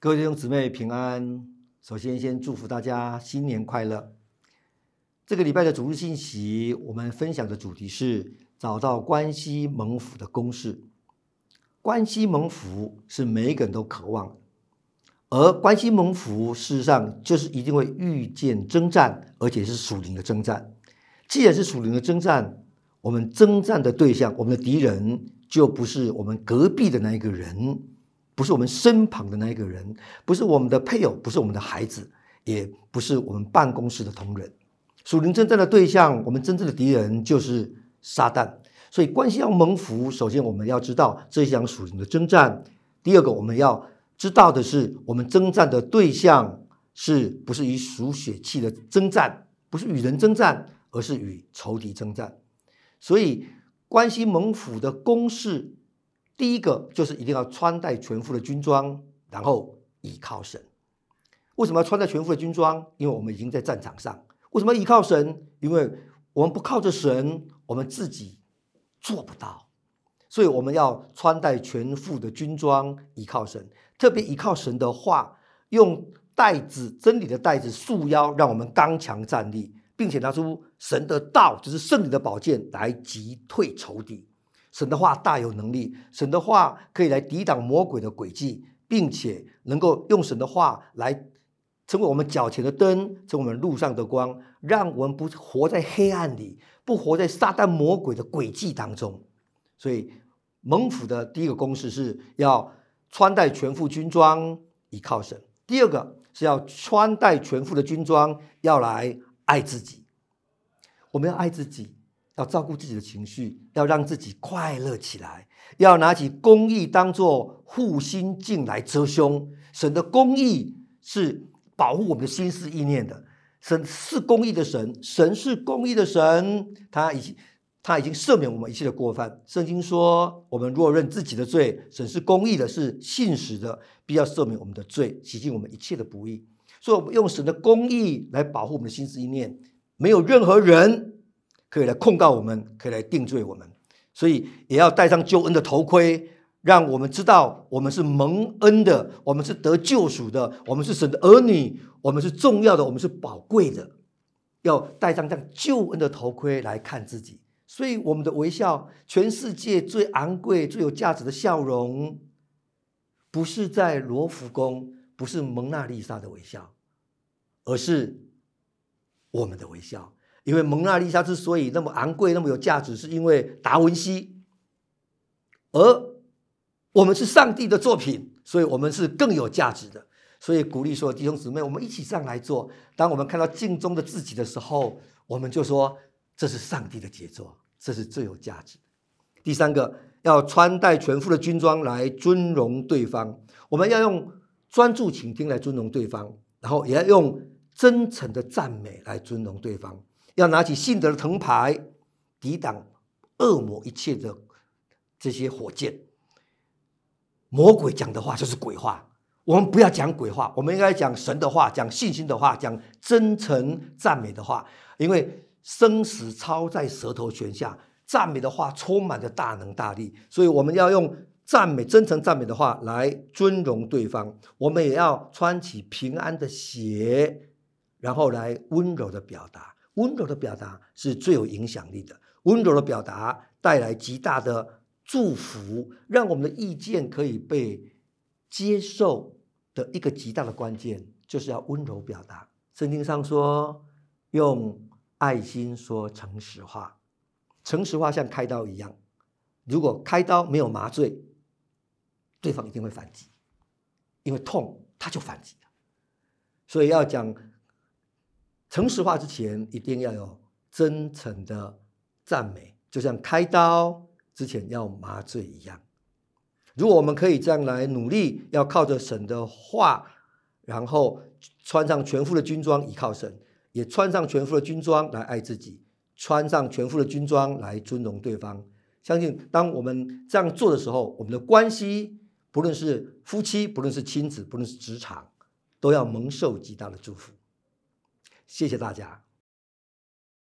各位弟兄姊妹平安。首先，先祝福大家新年快乐。这个礼拜的主日信息，我们分享的主题是找到关系蒙福的公式。关系蒙福是每个人都渴望，而关系蒙福事实上就是一定会遇见征战，而且是属灵的征战。既然是属灵的征战，我们征战的对象，我们的敌人就不是我们隔壁的那一个人。不是我们身旁的那一个人，不是我们的配偶，不是我们的孩子，也不是我们办公室的同仁。属灵征战的对象，我们真正的敌人就是撒旦。所以关系要蒙福，首先我们要知道这一场属灵的征战。第二个，我们要知道的是，我们征战的对象是不是与属血气的征战，不是与人征战，而是与仇敌征战。所以关系蒙福的公式。第一个就是一定要穿戴全副的军装，然后倚靠神。为什么要穿戴全副的军装？因为我们已经在战场上。为什么依靠神？因为我们不靠着神，我们自己做不到。所以我们要穿戴全副的军装，依靠神。特别依靠神的话，用带子真理的带子束腰，让我们刚强站立，并且拿出神的道，就是圣灵的宝剑，来击退仇敌。神的话大有能力，神的话可以来抵挡魔鬼的诡计，并且能够用神的话来成为我们脚前的灯，成为我们路上的光，让我们不活在黑暗里，不活在撒旦魔鬼的诡计当中。所以蒙府的第一个公式是要穿戴全副军装，依靠神；第二个是要穿戴全副的军装，要来爱自己。我们要爱自己。要照顾自己的情绪，要让自己快乐起来，要拿起公义当做护心镜来遮胸。神的公义是保护我们的心思意念的。神是公义的神，神是公义的神，他已经他已经赦免我们一切的过犯。圣经说，我们若认自己的罪，神是公义的，是信实的，必要赦免我们的罪，洗净我们一切的不义。所以，我们用神的公义来保护我们的心思意念，没有任何人。可以来控告我们，可以来定罪我们，所以也要戴上救恩的头盔，让我们知道我们是蒙恩的，我们是得救赎的，我们是神的儿女，我们是重要的，我们是宝贵的。要戴上这样救恩的头盔来看自己，所以我们的微笑，全世界最昂贵、最有价值的笑容，不是在罗浮宫，不是蒙娜丽莎的微笑，而是我们的微笑。因为蒙娜丽莎之所以那么昂贵、那么有价值，是因为达文西，而我们是上帝的作品，所以我们是更有价值的。所以鼓励所有弟兄姊妹，我们一起上来做。当我们看到镜中的自己的时候，我们就说这是上帝的杰作，这是最有价值。第三个，要穿戴全副的军装来尊荣对方。我们要用专注倾听来尊荣对方，然后也要用真诚的赞美来尊荣对方。要拿起信德的藤牌，抵挡恶魔一切的这些火箭。魔鬼讲的话就是鬼话，我们不要讲鬼话，我们应该讲神的话，讲信心的话，讲真诚赞美的话。因为生死操在舌头泉下，赞美的话充满着大能大力，所以我们要用赞美、真诚赞美的话来尊荣对方。我们也要穿起平安的鞋，然后来温柔的表达。温柔的表达是最有影响力的。温柔的表达带来极大的祝福，让我们的意见可以被接受的一个极大的关键，就是要温柔表达。圣经上说，用爱心说诚实话。诚实话像开刀一样，如果开刀没有麻醉，对方一定会反击，因为痛他就反击。所以要讲。诚实化之前一定要有真诚的赞美，就像开刀之前要麻醉一样。如果我们可以这样来努力，要靠着神的话，然后穿上全副的军装依靠神，也穿上全副的军装来爱自己，穿上全副的军装来尊荣对方。相信当我们这样做的时候，我们的关系，不论是夫妻，不论是亲子，不论是职场，都要蒙受极大的祝福。谢谢大家。